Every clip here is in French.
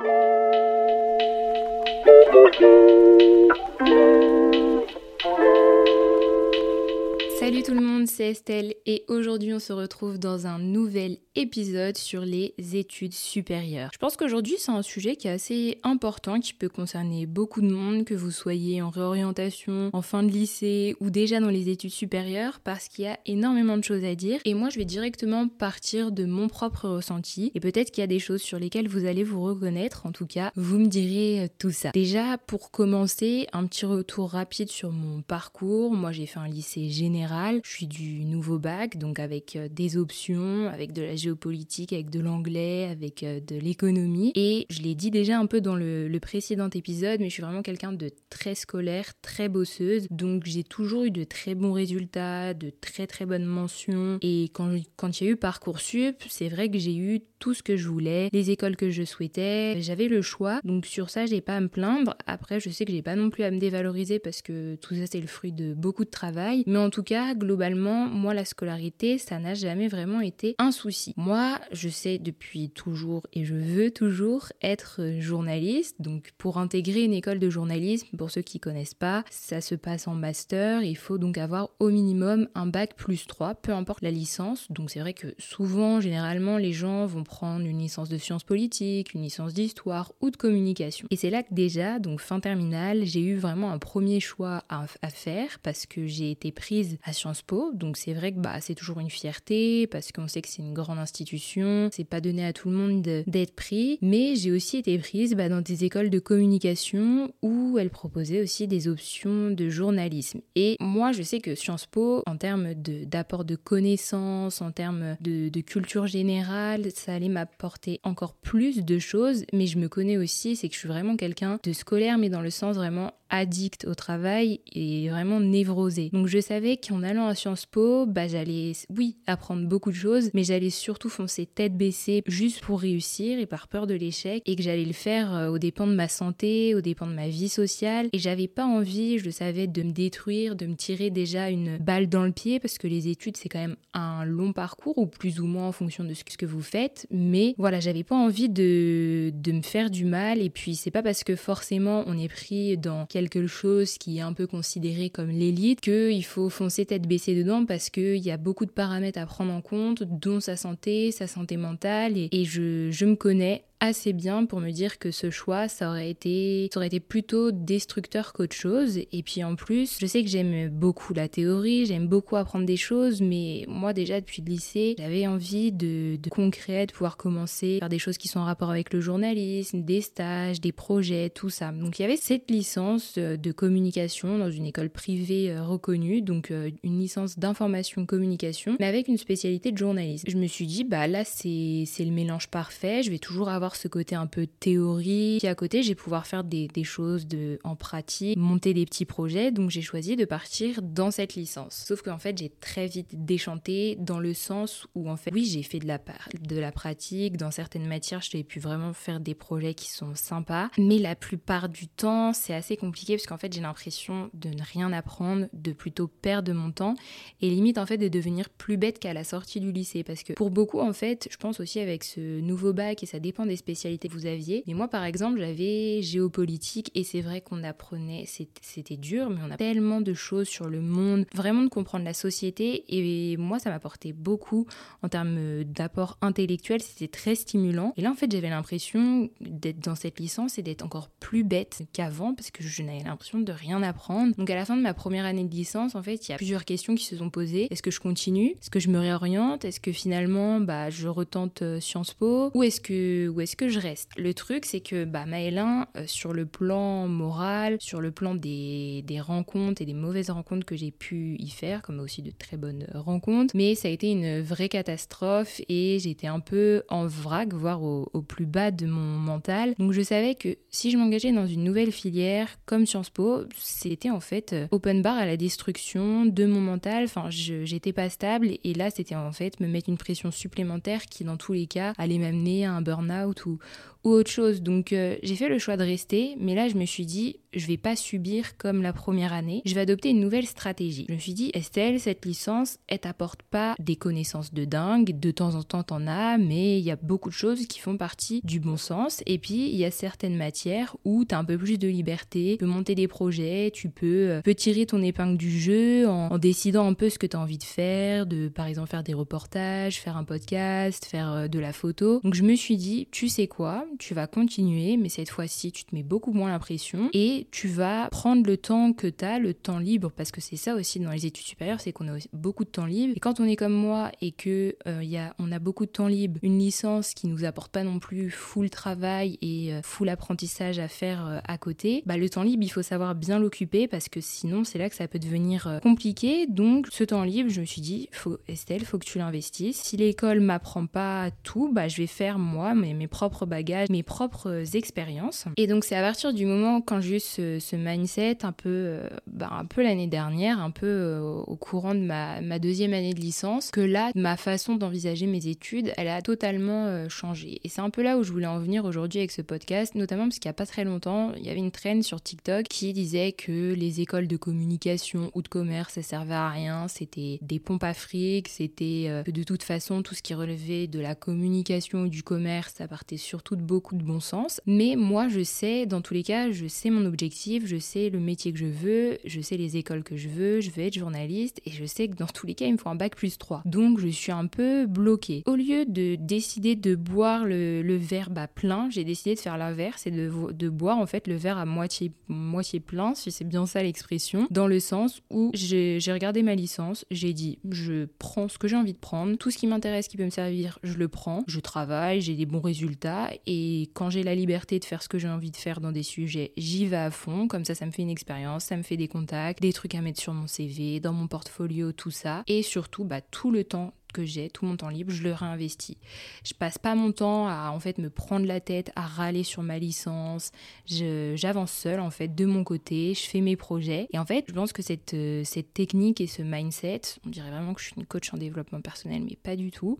Thank you. Salut tout le monde, c'est Estelle et aujourd'hui on se retrouve dans un nouvel épisode sur les études supérieures. Je pense qu'aujourd'hui c'est un sujet qui est assez important, qui peut concerner beaucoup de monde, que vous soyez en réorientation, en fin de lycée ou déjà dans les études supérieures, parce qu'il y a énormément de choses à dire. Et moi je vais directement partir de mon propre ressenti et peut-être qu'il y a des choses sur lesquelles vous allez vous reconnaître. En tout cas, vous me direz tout ça. Déjà pour commencer, un petit retour rapide sur mon parcours. Moi j'ai fait un lycée général, je suis du nouveau bac, donc avec euh, des options, avec de la géopolitique, avec de l'anglais, avec euh, de l'économie. Et je l'ai dit déjà un peu dans le, précédent épisode, mais je suis vraiment quelqu'un de très scolaire, très bosseuse. Donc j'ai toujours eu de très bons résultats, de très très bonnes mentions. Et quand, quand il y a eu Parcoursup, c'est vrai que j'ai eu tout ce que je voulais, les écoles que je souhaitais. J'avais le choix. Donc sur ça, j'ai pas à me plaindre. Après, je sais que j'ai pas non plus à me dévaloriser parce que tout ça, c'est le fruit de beaucoup de travail. Mais en tout cas, globalement, moi, la scolarité, ça n'a jamais vraiment été un souci. Moi, je sais depuis toujours et je veux toujours être journaliste. Donc, pour intégrer une école de journalisme, pour ceux qui connaissent pas, ça se passe en master. Il faut donc avoir au minimum un bac plus 3, peu importe la licence. Donc, c'est vrai que souvent, généralement, les gens vont prendre une licence de sciences politiques, une licence d'histoire ou de communication. Et c'est là que déjà, donc fin terminale, j'ai eu vraiment un premier choix à, faire parce que j'ai été prise à Sciences Po. Donc, c'est vrai que bah, c'est toujours une fierté parce qu'on sait que c'est une grande institution, c'est pas donné à tout le monde d'être pris, mais j'ai aussi été prise bah, dans des écoles de communication où elles proposaient aussi des options de journalisme. Et moi, je sais que Sciences Po, en termes d'apport de, connaissances, en termes de, de culture générale, ça allait m'apporter encore plus de choses, mais je me connais aussi, c'est que je suis vraiment quelqu'un de scolaire, mais dans le sens vraiment addict au travail et vraiment névrosé. Donc je savais qu'en allant à Sciences Po, bah j'allais, oui, apprendre beaucoup de choses, mais j'allais surtout foncer tête baissée juste pour réussir et par peur de l'échec et que j'allais le faire euh, aux dépens de ma santé, aux dépens de ma vie sociale. Et j'avais pas envie, je le savais, de me détruire, de me tirer déjà une balle dans le pied parce que les études c'est quand même un long parcours ou plus ou moins en fonction de ce que vous faites, mais voilà, j'avais pas envie de, de me faire du mal. Et puis c'est pas parce que forcément on est pris dans quelque chose qui est un peu considéré comme l'élite, qu'il faut foncer tête baissée dedans parce qu'il y a beaucoup de paramètres à prendre en compte, dont sa santé, sa santé mentale. Et, et je, je me connais assez bien pour me dire que ce choix, ça aurait été, ça aurait été plutôt destructeur qu'autre chose. Et puis en plus, je sais que j'aime beaucoup la théorie, j'aime beaucoup apprendre des choses, mais moi déjà depuis le lycée, j'avais envie de, de concret, de pouvoir commencer à faire des choses qui sont en rapport avec le journalisme, des stages, des projets, tout ça. Donc il y avait cette licence de communication dans une école privée euh, reconnue, donc euh, une licence d'information communication, mais avec une spécialité de journalisme. Je me suis dit, bah là c'est le mélange parfait, je vais toujours avoir ce côté un peu théorie. Puis à côté, j'ai pouvoir faire des, choses de, en pratique, monter des petits projets. Donc j'ai choisi de partir dans cette licence. Sauf qu'en fait, j'ai très vite déchanté dans le sens où en fait, oui, j'ai fait de la, de la pratique. Dans certaines matières, j'ai pu vraiment faire des projets qui sont sympas. Mais la plupart du temps, c'est assez compliqué parce qu'en fait, j'ai l'impression de ne rien apprendre, de plutôt perdre mon temps et limite en fait de devenir plus bête qu'à la sortie du lycée. Parce que pour beaucoup, en fait, je pense aussi avec ce nouveau bac et ça dépend des spécialité que vous aviez. Mais moi, par exemple, j'avais géopolitique et c'est vrai qu'on apprenait, c'était dur, mais on a tellement de choses sur le monde, vraiment de comprendre la société. Et moi, ça m'apportait beaucoup en termes d'apport intellectuel, c'était très stimulant. Et là, en fait, j'avais l'impression d'être dans cette licence et d'être encore plus bête qu'avant parce que je n'avais l'impression de rien apprendre. Donc, à la fin de ma première année de licence, en fait, il y a plusieurs questions qui se sont posées. Est-ce que je continue? Est-ce que je me réoriente? Est-ce que finalement, bah, je retente euh, Sciences Po? Ou est-ce que, est-ce que je reste? Le truc, c'est que bah, Maëlin, euh, sur le plan moral, sur le plan des, des rencontres et des mauvaises rencontres que j'ai pu y faire, comme aussi de très bonnes rencontres, mais ça a été une vraie catastrophe et j'étais un peu en vrac, voire au, plus bas de mon mental. Donc je savais que si je m'engageais dans une nouvelle filière comme Sciences Po, c'était en fait euh, open bar à la destruction de mon mental. Enfin, j'étais pas stable et là, c'était en fait me mettre une pression supplémentaire qui, dans tous les cas, allait m'amener à un burn-out ou, autre chose. Donc euh, j'ai fait le choix de rester, mais là je me suis dit, je vais pas subir comme la première année, je vais adopter une nouvelle stratégie. Je me suis dit, Estelle, cette licence, elle t'apporte pas des connaissances de dingue, de temps en temps t'en as, mais il y a beaucoup de choses qui font partie du bon sens. Et puis il y a certaines matières où tu as un peu plus de liberté, tu peux monter des projets, tu peux, euh, tirer ton épingle du jeu en, décidant un peu ce que tu as envie de faire, de par exemple faire des reportages, faire un podcast, faire euh, de la photo. Donc je me suis dit, tu sais quoi, tu vas continuer, mais cette fois-ci, tu te mets beaucoup moins la pression et tu vas prendre le temps que tu as, le temps libre, parce que c'est ça aussi dans les études supérieures, c'est qu'on a beaucoup de temps libre. Et quand on est comme moi et que euh, a, on a beaucoup de temps libre, une licence qui nous apporte pas non plus full travail et euh, full apprentissage à faire euh, à côté, bah, le temps libre, il faut savoir bien l'occuper parce que sinon, c'est là que ça peut devenir compliqué. Donc, ce temps libre, je me suis dit, faut, Estelle, faut que tu l'investisses. Si l'école m'apprend pas tout, bah, je vais faire moi mes, mes propres bagages, mes propres expériences. Et donc, c'est à partir du moment quand j'ai eu ce, mindset un peu, bah, un peu l'année dernière, un peu au courant de ma, ma, deuxième année de licence, que là, ma façon d'envisager mes études, elle a totalement changé. Et c'est un peu là où je voulais en venir aujourd'hui avec ce podcast, notamment parce qu'il n'y a pas très longtemps, il y avait une traîne sur TikTok qui disait que les écoles de communication ou de commerce, ça servait à rien, c'était des pompes à fric, c'était que de toute façon, tout ce qui relevait de la communication ou du commerce, ça partait surtout de beaucoup de bon sens. Mais moi, je sais, dans tous les cas, je sais mon objectif, je sais le métier que je veux, je sais les écoles que je veux, je veux être journaliste et je sais que dans tous les cas, il me faut un bac plus 3. Donc, je suis un peu bloquée. Au lieu de décider de boire le, le verre bah, plein, j'ai décidé de faire l'inverse et de, boire en fait le verre à moitié, moitié plein, si c'est bien ça l'expression, dans le sens où j'ai regardé ma licence, j'ai dit je prends ce que j'ai envie de prendre, tout ce qui m'intéresse, qui peut me servir, je le prends, je travaille, j'ai des bons résultats et quand j'ai la liberté de faire ce que j'ai envie de faire dans des sujets, j'y vais à fond, comme ça ça me fait une expérience, ça me fait des contacts, des trucs à mettre sur mon CV, dans mon portfolio, tout ça. Et surtout bah, tout le temps que j'ai, tout mon temps libre, je le réinvestis. Je passe pas mon temps à en fait me prendre la tête, à râler sur ma licence. J'avance seule en fait de mon côté, je fais mes projets. Et en fait, je pense que cette, euh, cette technique et ce mindset, on dirait vraiment que je suis une coach en développement personnel, mais pas du tout.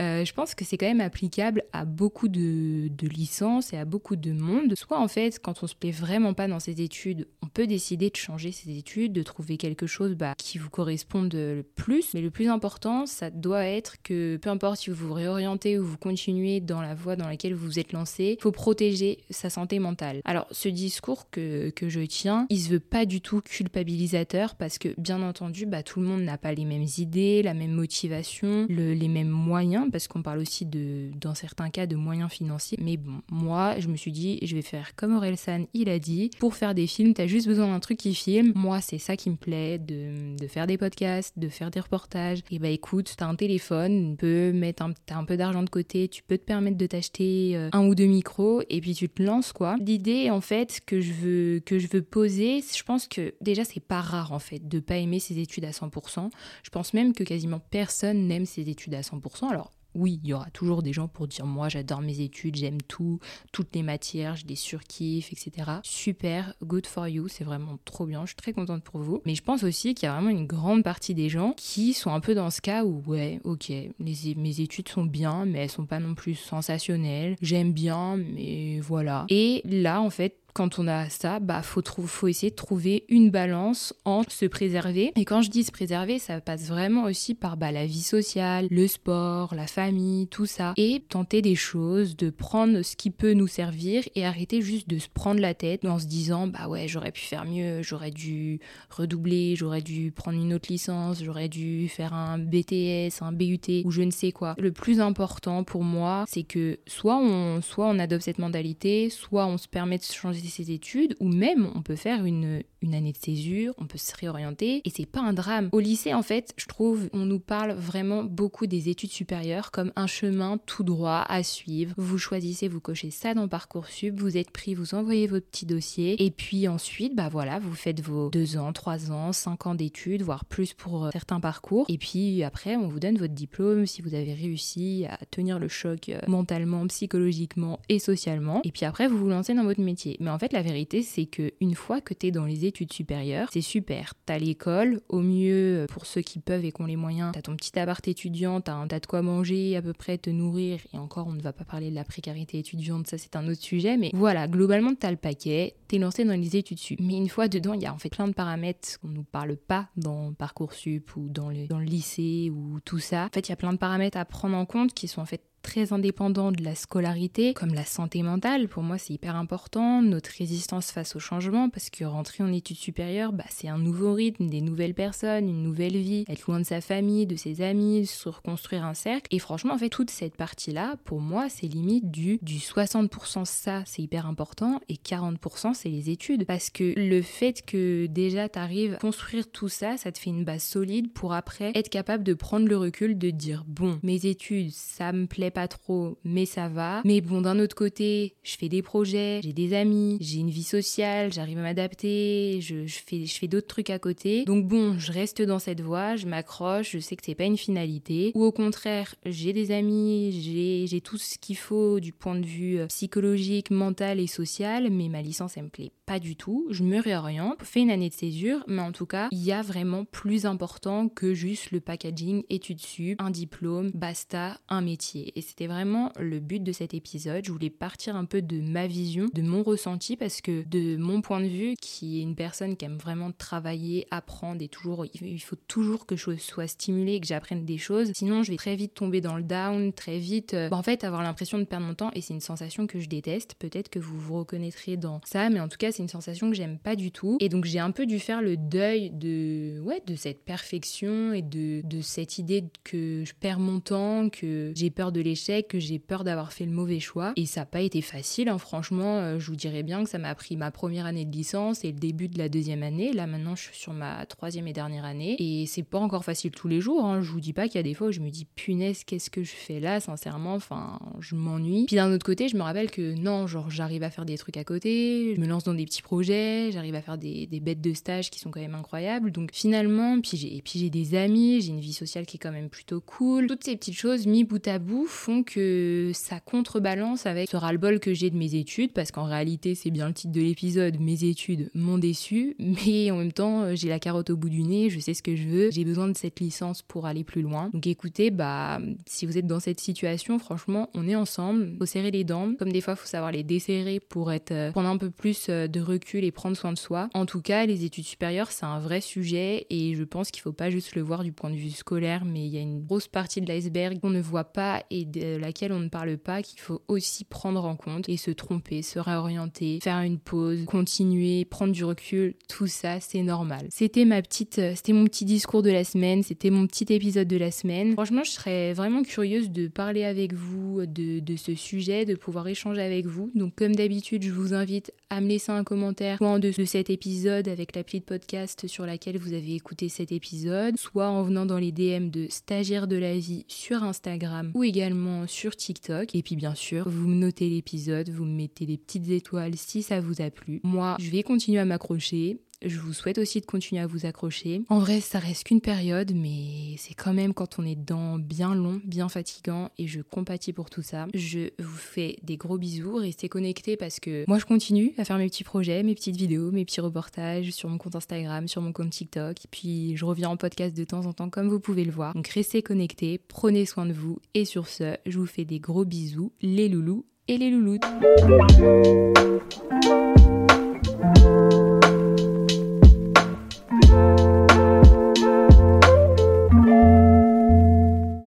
Euh, je pense que c'est quand même applicable à beaucoup de, licences et à beaucoup de monde. Soit en fait, quand on se plaît vraiment pas dans ses études, on peut décider de changer ses études, de trouver quelque chose bah, qui vous corresponde le plus. Mais le plus important, ça doit être que peu importe si vous vous réorientez ou vous continuez dans la voie dans laquelle vous vous êtes lancé, il faut protéger sa santé mentale. Alors ce discours que, que je tiens, il se veut pas du tout culpabilisateur parce que bien entendu, bah, tout le monde n'a pas les mêmes idées, la même motivation, les mêmes moyens parce qu'on parle aussi de, dans certains cas de moyens financiers. Mais bon, moi je me suis dit, je vais faire comme Orelsan, il a dit, pour faire des films, t'as juste besoin d'un truc qui filme. Moi c'est ça qui me plaît, de, de faire des podcasts, de faire des reportages. Et bah écoute, t'as un téléphone, tu peux mettre un, peu d'argent de côté, tu peux te permettre de t'acheter euh, un ou deux micros et puis tu te lances quoi. L'idée en fait que je veux que je veux poser, je pense que déjà c'est pas rare en fait de pas aimer ses études à 100%. Je pense même que quasiment personne n'aime ses études à 100%. Alors oui, il y aura toujours des gens pour dire moi j'adore mes études, j'aime tout, toutes les matières, je les surkiffe, etc. Super, good for you, c'est vraiment trop bien, je suis très contente pour vous. Mais je pense aussi qu'il y a vraiment une grande partie des gens qui sont un peu dans ce cas où ouais, ok, mes études sont bien, mais elles sont pas non plus sensationnelles. J'aime bien, mais voilà. Et là, en fait, quand on a ça, bah faut, faut essayer de trouver une balance entre se préserver. Et quand je dis se préserver, ça passe vraiment aussi par bah, la vie sociale, le sport, la famille, tout ça. Et tenter des choses, de prendre ce qui peut nous servir et arrêter juste de se prendre la tête en se disant bah ouais, j'aurais pu faire mieux, j'aurais dû redoubler, j'aurais dû prendre une autre licence, j'aurais dû faire un BTS, un BUT ou je ne sais quoi. Le plus important pour moi, c'est que soit on, soit on adopte cette mentalité, soit on se permet de changer ses études, ou même on peut faire une, une année de césure, on peut se réorienter, et c'est pas un drame. Au lycée, en fait, je trouve, on nous parle vraiment beaucoup des études supérieures comme un chemin tout droit à suivre. Vous choisissez, vous cochez ça dans Parcoursup, vous êtes pris, vous envoyez votre petit dossier, et puis ensuite, bah voilà, vous faites vos deux ans, trois ans, cinq ans d'études, voire plus pour euh, certains parcours, et puis après, on vous donne votre diplôme si vous avez réussi à tenir le choc euh, mentalement, psychologiquement et socialement, et puis après, vous vous lancez dans votre métier. Mais en fait, la vérité, c'est que une fois que tu es dans les études supérieures, c'est super. T'as l'école, au mieux, pour ceux qui peuvent et qui ont les moyens, t'as ton petit appart étudiant, t'as un tas de quoi manger, à peu près te nourrir. Et encore, on ne va pas parler de la précarité étudiante, ça c'est un autre sujet. Mais voilà, globalement, t'as le paquet, t'es lancé dans les études sup. Mais une fois dedans, il y a en fait plein de paramètres qu'on nous parle pas dans Parcoursup ou dans le lycée ou tout ça. En fait, il y a plein de paramètres à prendre en compte qui sont en fait très indépendant de la scolarité, comme la santé mentale, pour moi c'est hyper important, notre résistance face au changement, parce que rentrer en études supérieures, bah, c'est un nouveau rythme, des nouvelles personnes, une nouvelle vie, être loin de sa famille, de ses amis, se reconstruire un cercle. Et franchement, en fait, toute cette partie-là, pour moi, c'est limite du, du 60% ça, c'est hyper important, et 40% c'est les études. Parce que le fait que déjà tu arrives à construire tout ça, ça te fait une base solide pour après être capable de prendre le recul, de dire, bon, mes études, ça me plaît pas trop, mais ça va. Mais bon, d'un autre côté, je fais des projets, j'ai des amis, j'ai une vie sociale, j'arrive à m'adapter, je, fais, je fais d'autres trucs à côté. Donc bon, je reste dans cette voie, je m'accroche, je sais que c'est pas une finalité. Ou au contraire, j'ai des amis, j'ai tout ce qu'il faut du point de vue euh, psychologique, mental et social, mais ma licence, elle me plaît pas du tout. Je me réoriente, fais une année de césure, mais en tout cas, il y a vraiment plus important que juste le packaging, études sup, un diplôme, basta, un métier. C'était vraiment le but de cet épisode. Je voulais partir un peu de ma vision, de mon ressenti, parce que de mon point de vue, qui est une personne qui aime vraiment travailler, apprendre et toujours, il faut toujours que je sois stimulée, que j'apprenne des choses. Sinon, je vais très vite tomber dans le down, très vite, euh, en fait, avoir l'impression de perdre mon temps et c'est une sensation que je déteste. Peut-être que vous vous reconnaîtrez dans ça, mais en tout cas, c'est une sensation que j'aime pas du tout. Et donc, j'ai un peu dû faire le deuil de, ouais, de cette perfection et de, de cette idée que je perds mon temps, que j'ai peur de que j'ai peur d'avoir fait le mauvais choix. Et ça n'a pas été facile, hein. franchement, euh, je vous dirais bien que ça m'a pris ma première année de licence et le début de la deuxième année. Là maintenant, je suis sur ma troisième et dernière année. Et c'est pas encore facile tous les jours. Hein. Je vous dis pas qu'il y a des fois où je me dis punaise, qu'est-ce que je fais là, sincèrement, enfin, je m'ennuie. Puis d'un autre côté, je me rappelle que non, genre j'arrive à faire des trucs à côté, je me lance dans des petits projets, j'arrive à faire des, bêtes de stage qui sont quand même incroyables. Donc finalement, puis j'ai, et puis j'ai des amis, j'ai une vie sociale qui est quand même plutôt cool. Toutes ces petites choses mis bout à bout que ça contrebalance avec ce ras-le-bol que j'ai de mes études, parce qu'en réalité, c'est bien le titre de l'épisode, mes études m'ont déçu, mais en même temps, euh, j'ai la carotte au bout du nez, je sais ce que je veux, j'ai besoin de cette licence pour aller plus loin. Donc écoutez, bah, si vous êtes dans cette situation, franchement, on est ensemble, faut serrer les dents, comme des fois, faut savoir les desserrer pour être, euh, prendre un peu plus euh, de recul et prendre soin de soi. En tout cas, les études supérieures, c'est un vrai sujet et je pense qu'il faut pas juste le voir du point de vue scolaire, mais il y a une grosse partie de l'iceberg qu'on ne voit pas et de laquelle on ne parle pas, qu'il faut aussi prendre en compte et se tromper, se réorienter, faire une pause, continuer, prendre du recul, tout ça c'est normal. C'était ma petite, euh, c'était mon petit discours de la semaine, c'était mon petit épisode de la semaine. Franchement, je serais vraiment curieuse de parler avec vous de, de ce sujet, de pouvoir échanger avec vous. Donc comme d'habitude, je vous invite à me laisser un commentaire, soit en dessous de cet épisode avec l'appli de podcast sur laquelle vous avez écouté cet épisode, soit en venant dans les DM de stagiaire de la vie sur Instagram ou également sur TikTok. Et puis bien sûr, vous me notez l'épisode, vous me mettez des petites étoiles si ça vous a plu. Moi, je vais continuer à m'accrocher. Je vous souhaite aussi de continuer à vous accrocher. En vrai, ça reste qu'une période, mais c'est quand même quand on est dedans bien long, bien fatigant, et je compatis pour tout ça. Je vous fais des gros bisous, restez connectés parce que moi je continue à faire mes petits projets, mes petites vidéos, mes petits reportages sur mon compte Instagram, sur mon compte TikTok, puis je reviens en podcast de temps en temps comme vous pouvez le voir. Donc restez connectés, prenez soin de vous, et sur ce, je vous fais des gros bisous, les loulous et les louloutes.